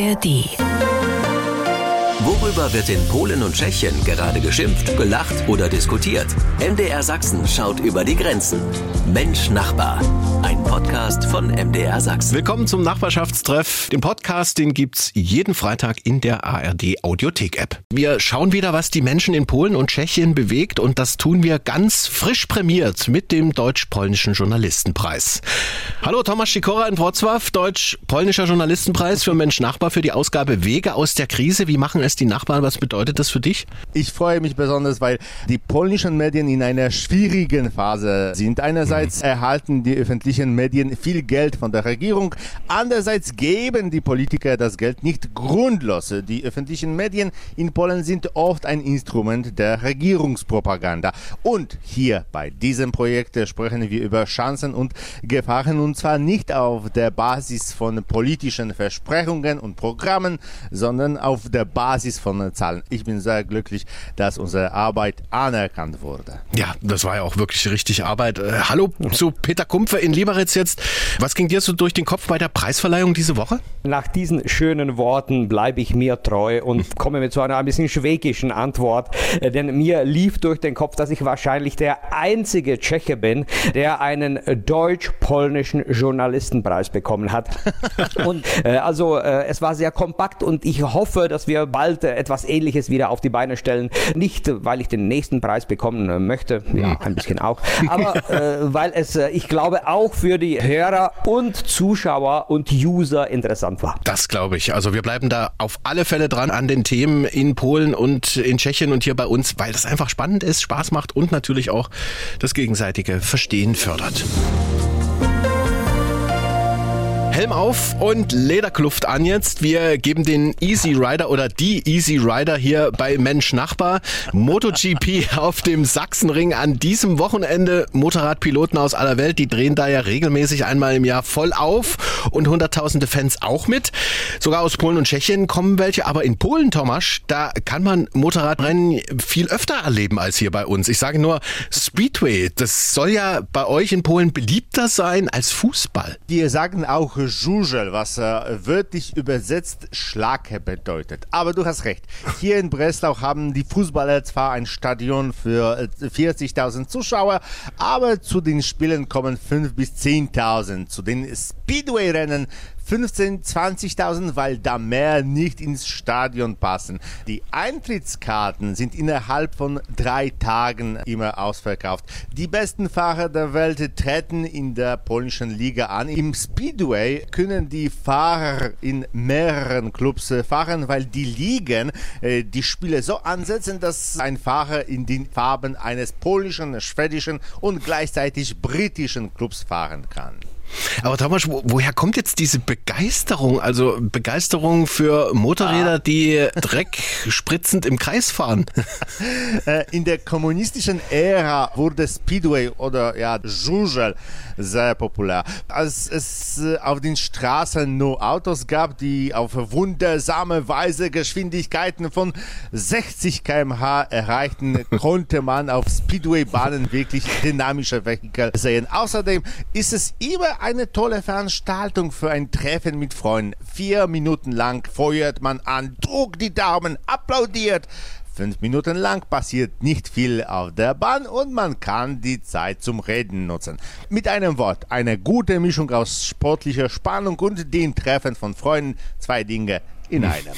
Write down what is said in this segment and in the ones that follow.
ARD. Worüber wird in Polen und Tschechien gerade geschimpft, gelacht oder diskutiert? MDR Sachsen schaut über die Grenzen. Mensch Nachbar. Ein Podcast von MDR Sachsen. Willkommen zum Nachbarschaftstreff. Den Podcast, den gibt's jeden Freitag in der ARD Audiothek App. Wir schauen wieder, was die Menschen in Polen und Tschechien bewegt und das tun wir ganz frisch prämiert mit dem Deutsch-Polnischen Journalistenpreis. Hallo Thomas Sikora in Wrocław, Deutsch-Polnischer Journalistenpreis für Mensch Nachbar für die Ausgabe Wege aus der Krise. Wie machen es die Nachbarn? Was bedeutet das für dich? Ich freue mich besonders, weil die polnischen Medien in einer schwierigen Phase sind. Einerseits mhm. erhalten die öffentlichen Medien viel Geld von der Regierung, andererseits geben die Politiker das Geld nicht grundlos. Die öffentlichen Medien in Polen sind oft ein Instrument der Regierungspropaganda. Und hier bei diesem Projekt sprechen wir über Chancen und Gefahren und zwar nicht auf der Basis von politischen Versprechungen und Programmen, sondern auf der Basis Basis von Zahlen. Ich bin sehr glücklich, dass unsere Arbeit anerkannt wurde. Ja, das war ja auch wirklich richtig Arbeit. Äh, hallo zu Peter Kumpfe in Lieberitz jetzt. Was ging dir so durch den Kopf bei der Preisverleihung diese Woche? Nach diesen schönen Worten bleibe ich mir treu und komme mit so einer ein bisschen schwägischen Antwort. Äh, denn mir lief durch den Kopf, dass ich wahrscheinlich der einzige Tscheche bin, der einen deutsch-polnischen Journalistenpreis bekommen hat. und äh, also äh, es war sehr kompakt und ich hoffe, dass wir bald bald äh, etwas Ähnliches wieder auf die Beine stellen. Nicht, weil ich den nächsten Preis bekommen äh, möchte, ja, ein bisschen auch, aber äh, weil es, äh, ich glaube, auch für die Hörer und Zuschauer und User interessant war. Das glaube ich. Also wir bleiben da auf alle Fälle dran an den Themen in Polen und in Tschechien und hier bei uns, weil das einfach spannend ist, Spaß macht und natürlich auch das gegenseitige Verstehen fördert. Helm auf und Lederkluft an jetzt. Wir geben den Easy Rider oder die Easy Rider hier bei Mensch Nachbar. MotoGP auf dem Sachsenring an diesem Wochenende. Motorradpiloten aus aller Welt, die drehen da ja regelmäßig einmal im Jahr voll auf und hunderttausende Fans auch mit. Sogar aus Polen und Tschechien kommen welche. Aber in Polen, Thomas, da kann man Motorradrennen viel öfter erleben als hier bei uns. Ich sage nur Speedway. Das soll ja bei euch in Polen beliebter sein als Fußball. Wir sagen auch Żużel, was äh, wörtlich übersetzt Schlag bedeutet. Aber du hast recht. Hier in Breslau haben die Fußballer zwar ein Stadion für 40.000 äh, Zuschauer, aber zu den Spielen kommen 5.000 bis 10.000. Zu den Speedway-Rennen 15, 20.000, weil da mehr nicht ins Stadion passen. Die Eintrittskarten sind innerhalb von drei Tagen immer ausverkauft. Die besten Fahrer der Welt treten in der polnischen Liga an. Im Speedway können die Fahrer in mehreren Clubs fahren, weil die Ligen äh, die Spiele so ansetzen, dass ein Fahrer in den Farben eines polnischen, schwedischen und gleichzeitig britischen Clubs fahren kann. Aber Thomas, wo, woher kommt jetzt diese Begeisterung? Also Begeisterung für Motorräder, die Dreck spritzend im Kreis fahren? Äh, in der kommunistischen Ära wurde Speedway oder ja, Żużel sehr populär. Als es äh, auf den Straßen nur Autos gab, die auf wundersame Weise Geschwindigkeiten von 60 km/h erreichten, konnte man auf Speedway-Bahnen wirklich dynamische Vehikel sehen. Außerdem ist es immer eine tolle Veranstaltung für ein Treffen mit Freunden. Vier Minuten lang feuert man an, druckt die Daumen, applaudiert. Fünf Minuten lang passiert nicht viel auf der Bahn und man kann die Zeit zum Reden nutzen. Mit einem Wort, eine gute Mischung aus sportlicher Spannung und dem Treffen von Freunden. Zwei Dinge in einem.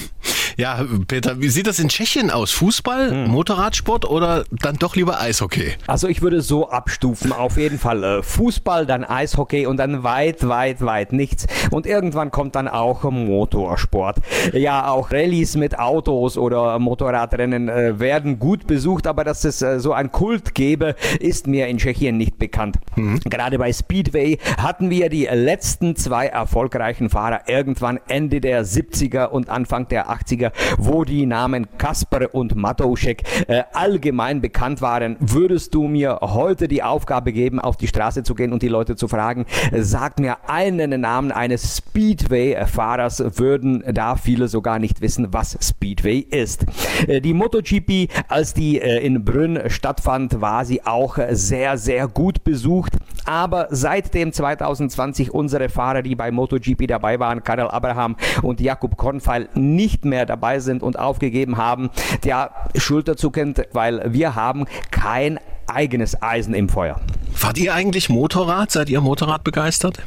Ja, Peter, wie sieht das in Tschechien aus? Fußball, hm. Motorradsport oder dann doch lieber Eishockey? Also ich würde so abstufen. Auf jeden Fall äh, Fußball, dann Eishockey und dann weit, weit, weit nichts. Und irgendwann kommt dann auch Motorsport. Ja, auch Rallyes mit Autos oder Motorradrennen äh, werden gut besucht, aber dass es äh, so ein Kult gäbe, ist mir in Tschechien nicht bekannt. Mhm. Gerade bei Speedway hatten wir die letzten zwei erfolgreichen Fahrer irgendwann Ende der 70er und Anfang der 80er 80er, wo die Namen Kasper und Matoušek äh, allgemein bekannt waren. Würdest du mir heute die Aufgabe geben, auf die Straße zu gehen und die Leute zu fragen, sag mir einen Namen eines Speedway-Fahrers, würden da viele sogar nicht wissen, was Speedway ist. Äh, die MotoGP, als die äh, in Brünn stattfand, war sie auch sehr, sehr gut besucht. Aber seitdem 2020 unsere Fahrer, die bei MotoGP dabei waren, Karel Abraham und Jakub Kornfeil, nicht mehr dabei sind und aufgegeben haben, ja, schulterzuckend, weil wir haben kein eigenes Eisen im Feuer. Fahrt ihr eigentlich Motorrad? Seid ihr Motorrad begeistert?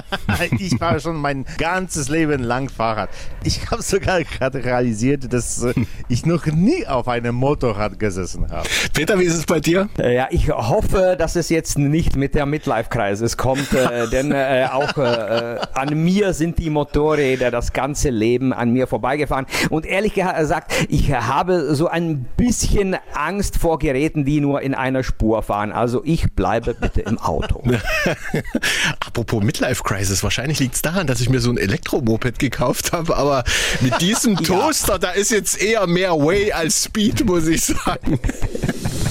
ich fahre schon mein ganzes Leben lang Fahrrad. Ich habe sogar gerade realisiert, dass äh, ich noch nie auf einem Motorrad gesessen habe. Peter, wie ist es bei dir? Äh, ja, ich hoffe, dass es jetzt nicht mit der Midlife-Crisis kommt, äh, denn äh, auch äh, an mir sind die Motorräder das ganze Leben an mir vorbeigefahren. Und ehrlich gesagt, ich habe so ein bisschen Angst vor Geräten, die nur in einer Spur fahren. Also ich bleibe bitte im Auto. Apropos Midlife Crisis, wahrscheinlich liegt es daran, dass ich mir so ein Elektromoped gekauft habe, aber mit diesem Toaster, ja. da ist jetzt eher mehr Way als Speed, muss ich sagen.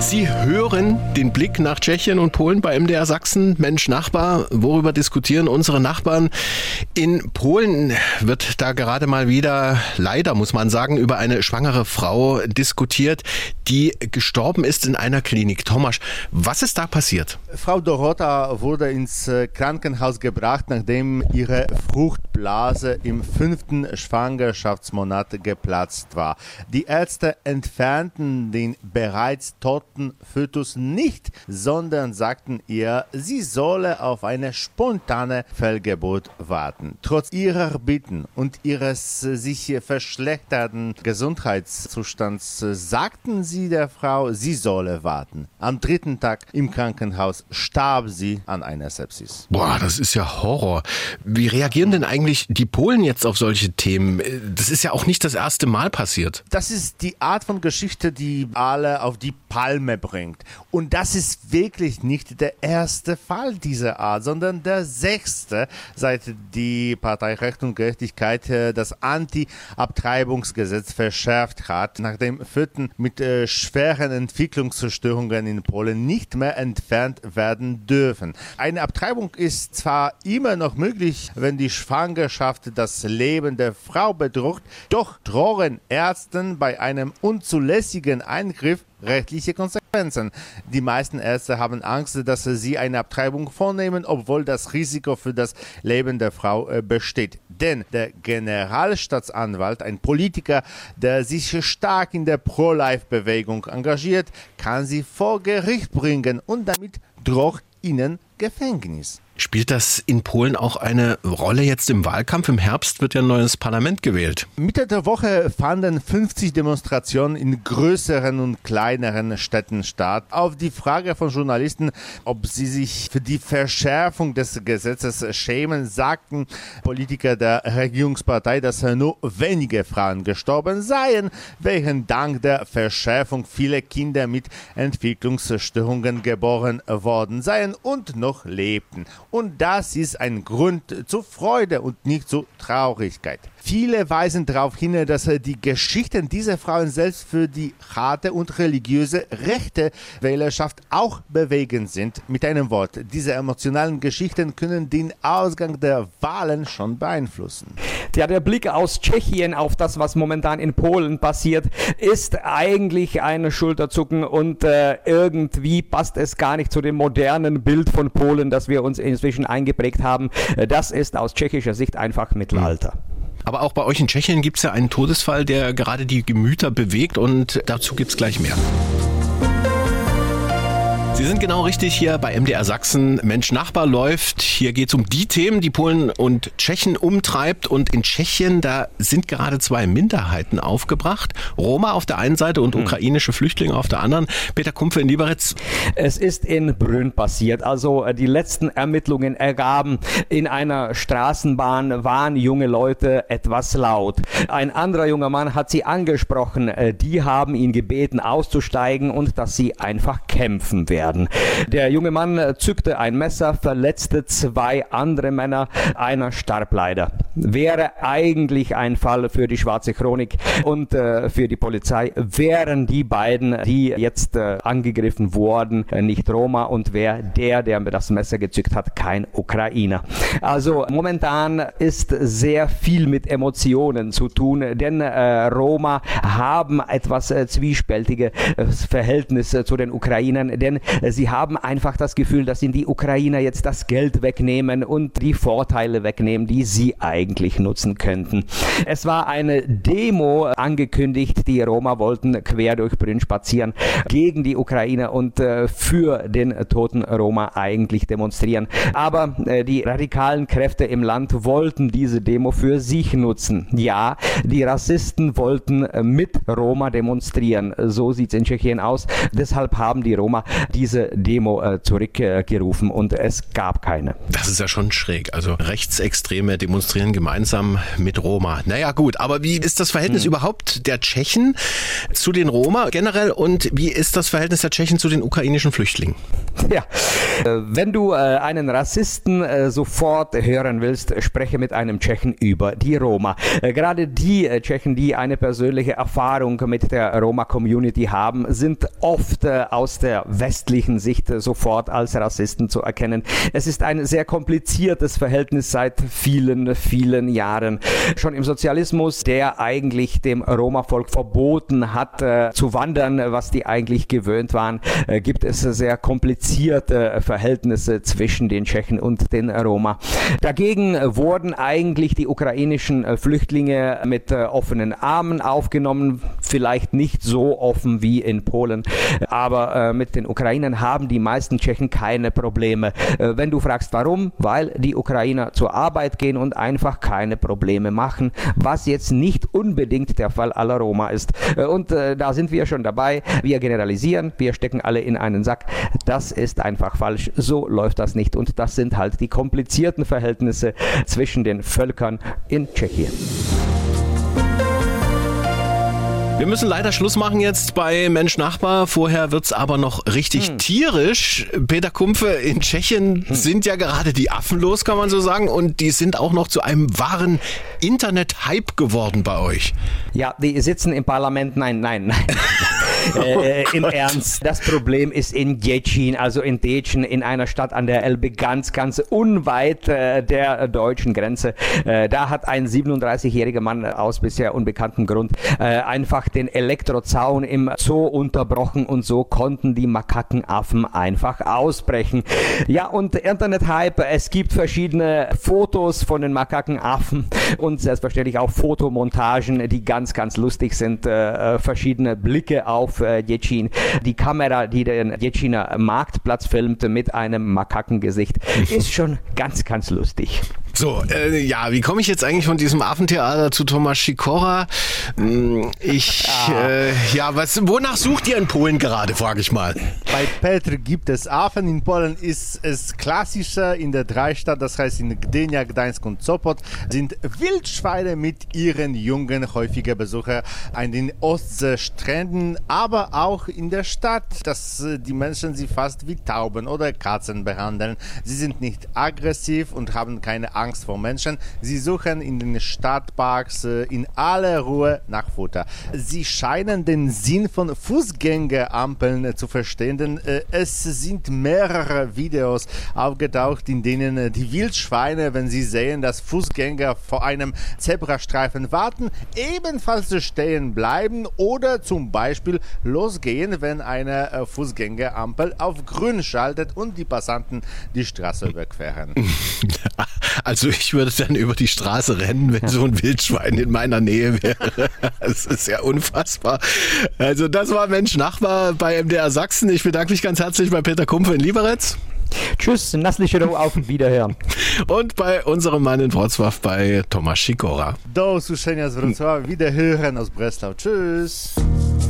Sie hören den Blick nach Tschechien und Polen bei MDR Sachsen. Mensch, Nachbar, worüber diskutieren unsere Nachbarn? In Polen wird da gerade mal wieder, leider muss man sagen, über eine schwangere Frau diskutiert, die gestorben ist in einer Klinik. Thomas, was ist da passiert? Frau Dorota wurde ins äh, Krankenhaus gebracht, nachdem ihre Fruchtblase im fünften Schwangerschaftsmonat geplatzt war. Die Ärzte entfernten den bereits toten toten Fötus nicht, sondern sagten ihr, sie solle auf eine spontane Fehlgeburt warten. Trotz ihrer Bitten und ihres sich verschlechterten Gesundheitszustands sagten sie der Frau, sie solle warten. Am dritten Tag im Krankenhaus starb sie an einer Sepsis. Boah, das ist ja Horror. Wie reagieren denn eigentlich die Polen jetzt auf solche Themen? Das ist ja auch nicht das erste Mal passiert. Das ist die Art von Geschichte, die alle auf die Palme Palme bringt. Und das ist wirklich nicht der erste Fall dieser Art, sondern der sechste, seit die Partei Recht und Gerechtigkeit äh, das Anti-Abtreibungsgesetz verschärft hat, nachdem Föten mit äh, schweren Entwicklungsstörungen in Polen nicht mehr entfernt werden dürfen. Eine Abtreibung ist zwar immer noch möglich, wenn die Schwangerschaft das Leben der Frau bedroht, doch drohen Ärzten bei einem unzulässigen Eingriff rechtliche Konsequenzen. Die meisten Ärzte haben Angst, dass sie eine Abtreibung vornehmen, obwohl das Risiko für das Leben der Frau äh, besteht. Denn der Generalstaatsanwalt, ein Politiker, der sich stark in der Pro-Life-Bewegung engagiert, kann sie vor Gericht bringen und damit droht ihnen Gefängnis. Spielt das in Polen auch eine Rolle jetzt im Wahlkampf? Im Herbst wird ja ein neues Parlament gewählt. Mitte der Woche fanden 50 Demonstrationen in größeren und kleineren Städten statt. Auf die Frage von Journalisten, ob sie sich für die Verschärfung des Gesetzes schämen, sagten Politiker der Regierungspartei, dass nur wenige Frauen gestorben seien, während dank der Verschärfung viele Kinder mit Entwicklungsstörungen geboren worden seien und noch lebten. Und das ist ein Grund zur Freude und nicht zur Traurigkeit. Viele weisen darauf hin, dass die Geschichten dieser Frauen selbst für die harte und religiöse rechte Wählerschaft auch bewegend sind. Mit einem Wort, diese emotionalen Geschichten können den Ausgang der Wahlen schon beeinflussen. Ja, der Blick aus Tschechien auf das, was momentan in Polen passiert, ist eigentlich ein Schulterzucken und äh, irgendwie passt es gar nicht zu dem modernen Bild von Polen, das wir uns inzwischen eingeprägt haben. Äh, das ist aus tschechischer Sicht einfach Mittelalter. Aber auch bei euch in Tschechien gibt es ja einen Todesfall, der gerade die Gemüter bewegt und dazu gibt es gleich mehr. Sie sind genau richtig hier bei MDR Sachsen. Mensch Nachbar läuft. Hier geht es um die Themen, die Polen und Tschechen umtreibt. Und in Tschechien, da sind gerade zwei Minderheiten aufgebracht. Roma auf der einen Seite und hm. ukrainische Flüchtlinge auf der anderen. Peter Kumpfe in Liberec. Es ist in Brünn passiert. Also äh, die letzten Ermittlungen ergaben, in einer Straßenbahn waren junge Leute etwas laut. Ein anderer junger Mann hat sie angesprochen. Äh, die haben ihn gebeten, auszusteigen und dass sie einfach kämpfen werden werden. Der junge Mann zückte ein Messer, verletzte zwei andere Männer, einer starb leider. wäre eigentlich ein Fall für die Schwarze Chronik und äh, für die Polizei. Wären die beiden, die jetzt äh, angegriffen wurden, äh, nicht Roma und wäre der, der das Messer gezückt hat, kein Ukrainer. Also momentan ist sehr viel mit Emotionen zu tun, denn äh, Roma haben etwas äh, zwiespältige äh, Verhältnisse zu den Ukrainern, denn sie haben einfach das Gefühl, dass ihnen die Ukrainer jetzt das Geld wegnehmen und die Vorteile wegnehmen, die sie eigentlich nutzen könnten. Es war eine Demo angekündigt, die Roma wollten quer durch Brünn spazieren gegen die Ukrainer und äh, für den toten Roma eigentlich demonstrieren. Aber äh, die radikalen Kräfte im Land wollten diese Demo für sich nutzen. Ja, die Rassisten wollten äh, mit Roma demonstrieren. So sieht es in Tschechien aus. Deshalb haben die Roma diese Demo äh, zurückgerufen und es gab keine. Das ist ja schon schräg. Also Rechtsextreme demonstrieren gemeinsam mit Roma. Naja gut, aber wie ist das Verhältnis hm. überhaupt der Tschechen zu den Roma generell und wie ist das Verhältnis der Tschechen zu den ukrainischen Flüchtlingen? Ja, äh, wenn du äh, einen Rassisten äh, sofort hören willst, spreche mit einem Tschechen über die Roma. Gerade die Tschechen, die eine persönliche Erfahrung mit der Roma-Community haben, sind oft aus der westlichen Sicht sofort als Rassisten zu erkennen. Es ist ein sehr kompliziertes Verhältnis seit vielen, vielen Jahren. Schon im Sozialismus, der eigentlich dem Roma-Volk verboten hat, zu wandern, was die eigentlich gewöhnt waren, gibt es sehr komplizierte Verhältnisse zwischen den Tschechen und den Roma. Dagegen wurden eigentlich die ukrainischen äh, Flüchtlinge mit äh, offenen Armen aufgenommen, vielleicht nicht so offen wie in Polen, aber äh, mit den Ukrainern haben die meisten Tschechen keine Probleme. Wenn du fragst warum, weil die Ukrainer zur Arbeit gehen und einfach keine Probleme machen, was jetzt nicht unbedingt der Fall aller Roma ist. Und da sind wir schon dabei. Wir generalisieren, wir stecken alle in einen Sack. Das ist einfach falsch. So läuft das nicht. Und das sind halt die komplizierten Verhältnisse zwischen den Völkern in Tschechien. Wir müssen leider Schluss machen jetzt bei Mensch Nachbar. Vorher wird es aber noch richtig hm. tierisch. Peter Kumpfe, in Tschechien hm. sind ja gerade die Affen los, kann man so sagen. Und die sind auch noch zu einem wahren Internet-Hype geworden bei euch. Ja, die sitzen im Parlament. Nein, nein, nein. äh, im Ernst. Das Problem ist in Děčín, also in Dätschen, in einer Stadt an der Elbe, ganz, ganz unweit äh, der deutschen Grenze. Äh, da hat ein 37-jähriger Mann aus bisher unbekanntem Grund äh, einfach den Elektrozaun im Zoo unterbrochen und so konnten die Makakenaffen einfach ausbrechen. Ja, und Internet-Hype, es gibt verschiedene Fotos von den Makakenaffen und selbstverständlich auch Fotomontagen, die ganz, ganz lustig sind. Äh, verschiedene Blicke auf auf äh, Jetschin. Die Kamera, die den Jetschiner Marktplatz filmte mit einem Makakengesicht, ist schon ganz, ganz lustig. So, äh, ja, wie komme ich jetzt eigentlich von diesem Affentheater zu Thomas Sikora? Hm, ich, ah. äh, ja, was, wonach sucht ihr in Polen gerade, frage ich mal. Bei Petr gibt es Affen. In Polen ist es klassischer in der Dreistadt, das heißt in Gdynia, Gdańsk und Sopot, sind Wildschweine mit ihren Jungen häufiger Besucher an den Ostseestränden, aber auch in der Stadt, dass äh, die Menschen sie fast wie Tauben oder Katzen behandeln. Sie sind nicht aggressiv und haben keine Angst Angst vor Menschen. Sie suchen in den Stadtparks äh, in aller Ruhe nach Futter. Sie scheinen den Sinn von Fußgängerampeln äh, zu verstehen, denn äh, es sind mehrere Videos aufgetaucht, in denen die Wildschweine, wenn sie sehen, dass Fußgänger vor einem Zebrastreifen warten, ebenfalls stehen bleiben oder zum Beispiel losgehen, wenn eine Fußgängerampel auf grün schaltet und die Passanten die Straße überqueren. Also ich würde dann über die Straße rennen, wenn so ein Wildschwein in meiner Nähe wäre. Das ist ja unfassbar. Also das war Mensch Nachbar bei MDR Sachsen. Ich bedanke mich ganz herzlich bei Peter Kumpfe in Lieberetz. Tschüss, nassliche auf und Wiederhören. Und bei unserem Mann in Wrocław bei Tomasz Sikora. Do usłyszenia z Wrocław, Wiederhören aus Breslau. Tschüss.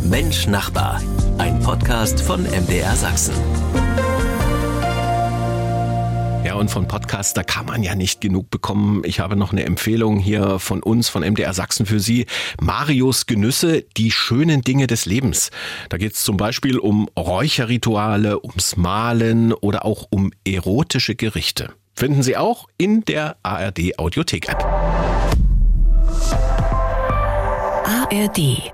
Mensch Nachbar, ein Podcast von MDR Sachsen und von Podcasts, da kann man ja nicht genug bekommen. Ich habe noch eine Empfehlung hier von uns, von MDR Sachsen für Sie. Marius Genüsse, die schönen Dinge des Lebens. Da geht es zum Beispiel um Räucherrituale, ums Malen oder auch um erotische Gerichte. Finden Sie auch in der ARD Audiothek App. ARD